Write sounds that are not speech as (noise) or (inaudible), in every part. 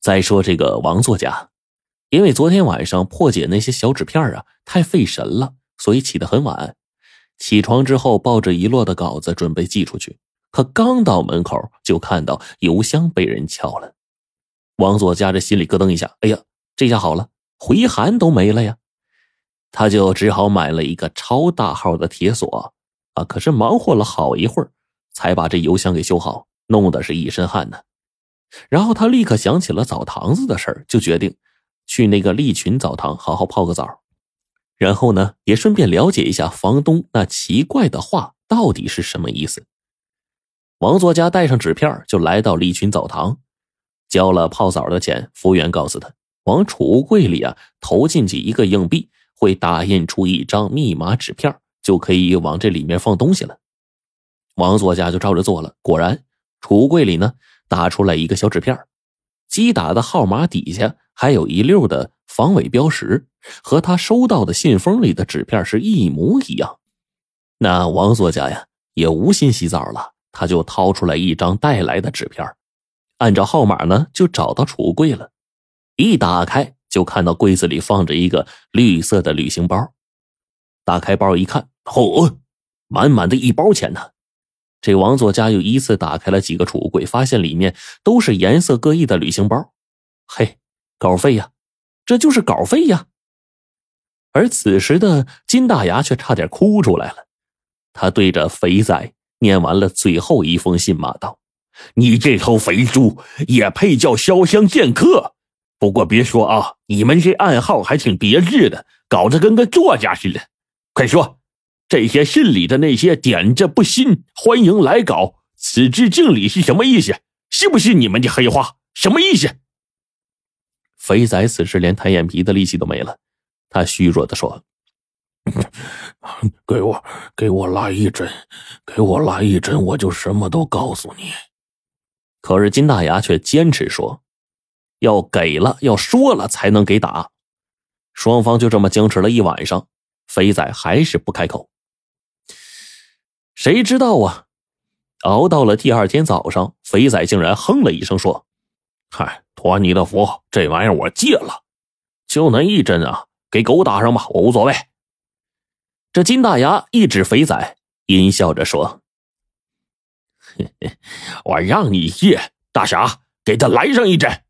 再说这个王作家，因为昨天晚上破解那些小纸片啊太费神了，所以起得很晚。起床之后，抱着遗落的稿子准备寄出去，可刚到门口就看到邮箱被人撬了。王作家这心里咯噔一下，哎呀，这下好了，回函都没了呀！他就只好买了一个超大号的铁锁啊，可是忙活了好一会儿，才把这邮箱给修好，弄得是一身汗呢。然后他立刻想起了澡堂子的事儿，就决定去那个利群澡堂好好泡个澡。然后呢，也顺便了解一下房东那奇怪的话到底是什么意思。王作家带上纸片就来到利群澡堂，交了泡澡的钱。服务员告诉他，往储物柜里啊投进去一个硬币，会打印出一张密码纸片，就可以往这里面放东西了。王作家就照着做了，果然储物柜里呢打出来一个小纸片，击打的号码底下还有一溜的。防伪标识和他收到的信封里的纸片是一模一样，那王作家呀也无心洗澡了，他就掏出来一张带来的纸片，按照号码呢就找到储物柜了，一打开就看到柜子里放着一个绿色的旅行包，打开包一看，嚯，满满的一包钱呢！这王作家又依次打开了几个储物柜，发现里面都是颜色各异的旅行包，嘿，稿费呀！这就是稿费呀！而此时的金大牙却差点哭出来了。他对着肥仔念完了最后一封信，骂道：“你这头肥猪也配叫潇湘剑客？不过别说啊，你们这暗号还挺别致的，搞得跟个作家似的。快说，这些信里的那些点着不信，欢迎来稿，此致敬礼是什么意思？信不信你们的黑话？什么意思？”肥仔此时连抬眼皮的力气都没了，他虚弱的说：“ (laughs) 给我，给我来一针，给我来一针，我就什么都告诉你。”可是金大牙却坚持说：“要给了，要说了才能给打。”双方就这么僵持了一晚上，肥仔还是不开口。谁知道啊？熬到了第二天早上，肥仔竟然哼了一声说：“嗨。”托你的福，这玩意儿我戒了，就那一针啊，给狗打上吧，我无所谓。这金大牙一指肥仔，阴笑着说：“嘿嘿，我让你戒，大傻，给他来上一针。”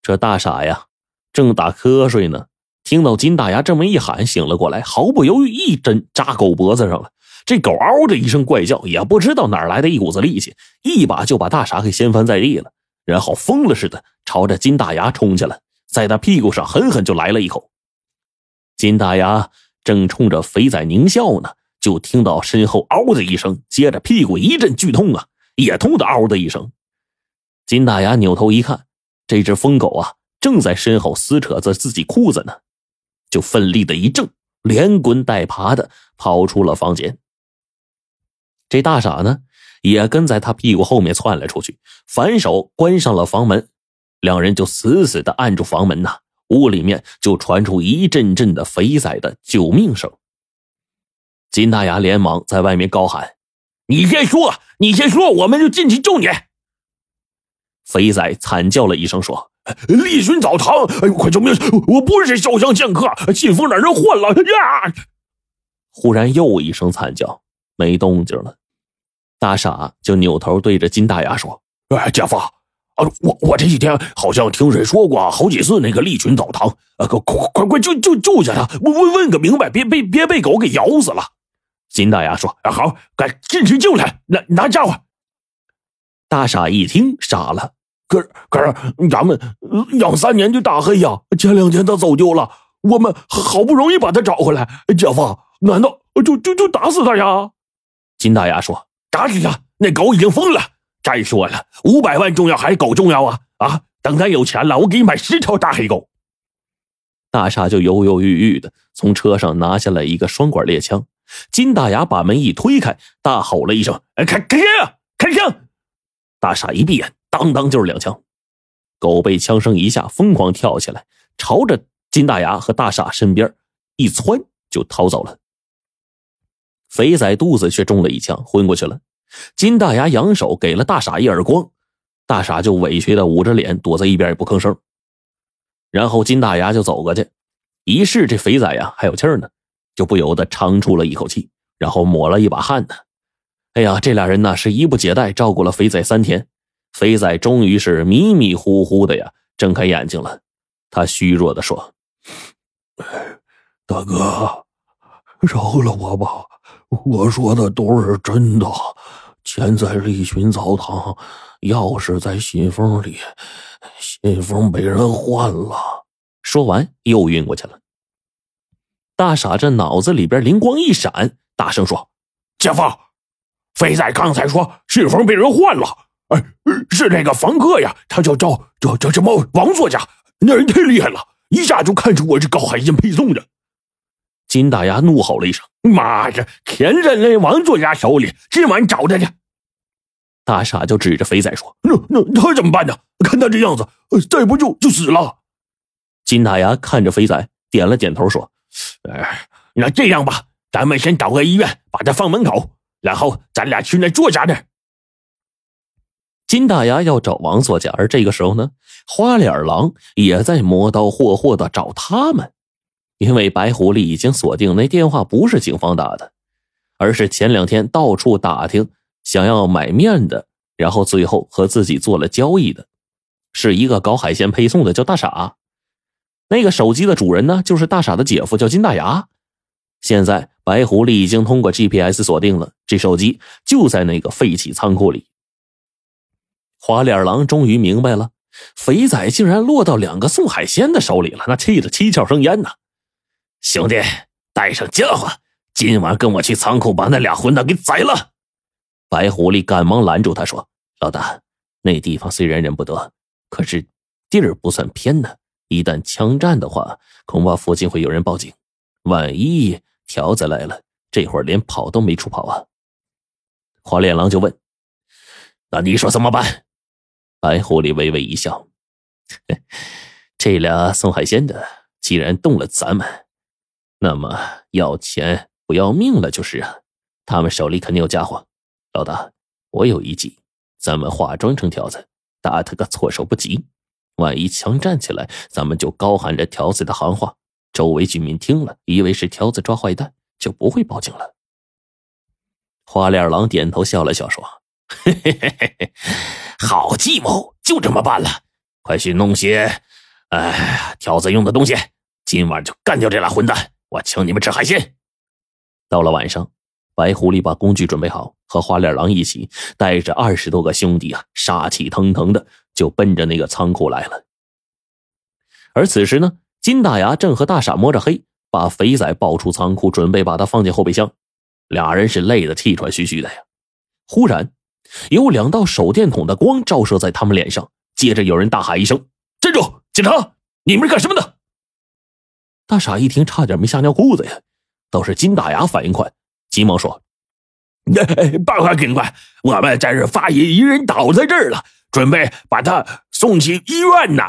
这大傻呀，正打瞌睡呢，听到金大牙这么一喊，醒了过来，毫不犹豫，一针扎狗脖子上了。这狗嗷的一声怪叫，也不知道哪来的一股子力气，一把就把大傻给掀翻在地了。然后疯了似的朝着金大牙冲去了，在他屁股上狠狠就来了一口。金大牙正冲着肥仔狞笑呢，就听到身后“嗷”的一声，接着屁股一阵剧痛啊，也痛的“嗷”的一声。金大牙扭头一看，这只疯狗啊正在身后撕扯着自己裤子呢，就奋力的一挣，连滚带爬的跑出了房间。这大傻呢？也跟在他屁股后面窜了出去，反手关上了房门，两人就死死的按住房门呐。屋里面就传出一阵阵的肥仔的救命声。金大牙连忙在外面高喊：“你先说，你先说，我们就进去救你。”肥仔惨叫了一声说：“立寻澡堂，哎呦，快救命！我不是潇湘剑客，信封让人换了呀！”忽然又一声惨叫，没动静了。大傻就扭头对着金大牙说：“哎，姐夫，啊，我我这几天好像听谁说过好几次那个利群澡堂，啊，快快快快救救救下他，问问问个明白，别被别被狗给咬死了。”金大牙说：“啊，好，赶进去救他，拿拿家伙。”大傻一听傻了，可是可是咱们养三年就大黑呀，前两天他走丢了，我们好不容易把他找回来，姐夫，难道就就就打死他呀？金大牙说。打死他！那狗已经疯了。再说了，五百万重要还是狗重要啊？啊！等咱有钱了，我给你买十条大黑狗。大傻就犹犹豫豫的从车上拿下来一个双管猎枪。金大牙把门一推开，大吼了一声：“哎，开开枪！开枪！”大傻一闭眼，当当就是两枪。狗被枪声一下，疯狂跳起来，朝着金大牙和大傻身边一窜，就逃走了。肥仔肚子却中了一枪，昏过去了。金大牙扬手给了大傻一耳光，大傻就委屈的捂着脸躲在一边也不吭声。然后金大牙就走过去，一试这肥仔呀还有气儿呢，就不由得长出了一口气，然后抹了一把汗呢。哎呀，这俩人呢是一不解带照顾了肥仔三天，肥仔终于是迷迷糊糊的呀睁开眼睛了。他虚弱的说：“大哥，饶了我吧，我说的都是真的。钱在利群澡堂，钥匙在信封里，信封被人换了。”说完又晕过去了。大傻这脑子里边灵光一闪，大声说：“姐夫，肥仔刚才说信封被人换了，哎，是那个房客呀，他叫叫叫叫什么王作家。”那人太厉害了，一下就看出我是搞海鲜配送的。金大牙怒吼了一声：“妈的，钱在那王作家手里，今晚找他去。”大傻就指着肥仔说：“ (laughs) 那那他怎么办呢？看他这样子，再不救就死了。”金大牙看着肥仔，点了点头说：“哎，那这样吧，咱们先找个医院，把他放门口，然后咱俩去那作家那儿。”金大牙要找王作家，而这个时候呢，花脸狼也在磨刀霍霍的找他们，因为白狐狸已经锁定那电话不是警方打的，而是前两天到处打听想要买面的，然后最后和自己做了交易的，是一个搞海鲜配送的，叫大傻。那个手机的主人呢，就是大傻的姐夫，叫金大牙。现在白狐狸已经通过 GPS 锁定了，这手机就在那个废弃仓库里。花脸狼终于明白了，肥仔竟然落到两个送海鲜的手里了，那气得七窍生烟呐！兄弟，带上家伙，今晚跟我去仓库把那俩混蛋给宰了！白狐狸赶忙拦住他说：“老大，那地方虽然人不得，可是地儿不算偏呢。一旦枪战的话，恐怕附近会有人报警。万一条子来了，这会儿连跑都没处跑啊！”花脸狼就问：“那你说怎么办？”白狐狸微微一笑：“ (laughs) 这俩送海鲜的，既然动了咱们，那么要钱不要命了就是啊。他们手里肯定有家伙。老大，我有一计，咱们化妆成条子，打他个措手不及。万一枪战起来，咱们就高喊着条子的行话，周围居民听了，以为是条子抓坏蛋，就不会报警了。”花脸狼点头笑了笑说：“嘿嘿嘿嘿嘿。”好计谋，就这么办了。快去弄些，哎，条子用的东西。今晚就干掉这俩混蛋，我请你们吃海鲜。到了晚上，白狐狸把工具准备好，和花脸狼一起，带着二十多个兄弟啊，杀气腾腾的就奔着那个仓库来了。而此时呢，金大牙正和大傻摸着黑，把肥仔抱出仓库，准备把他放进后备箱。俩人是累得气喘吁吁的呀。忽然。有两道手电筒的光照射在他们脸上，接着有人大喊一声：“站住！警察，你们是干什么的？”大傻一听，差点没吓尿裤子呀！倒是金大牙反应快，急忙说：“报告警官，我们在这发现一人倒在这儿了，准备把他送去医院呢。”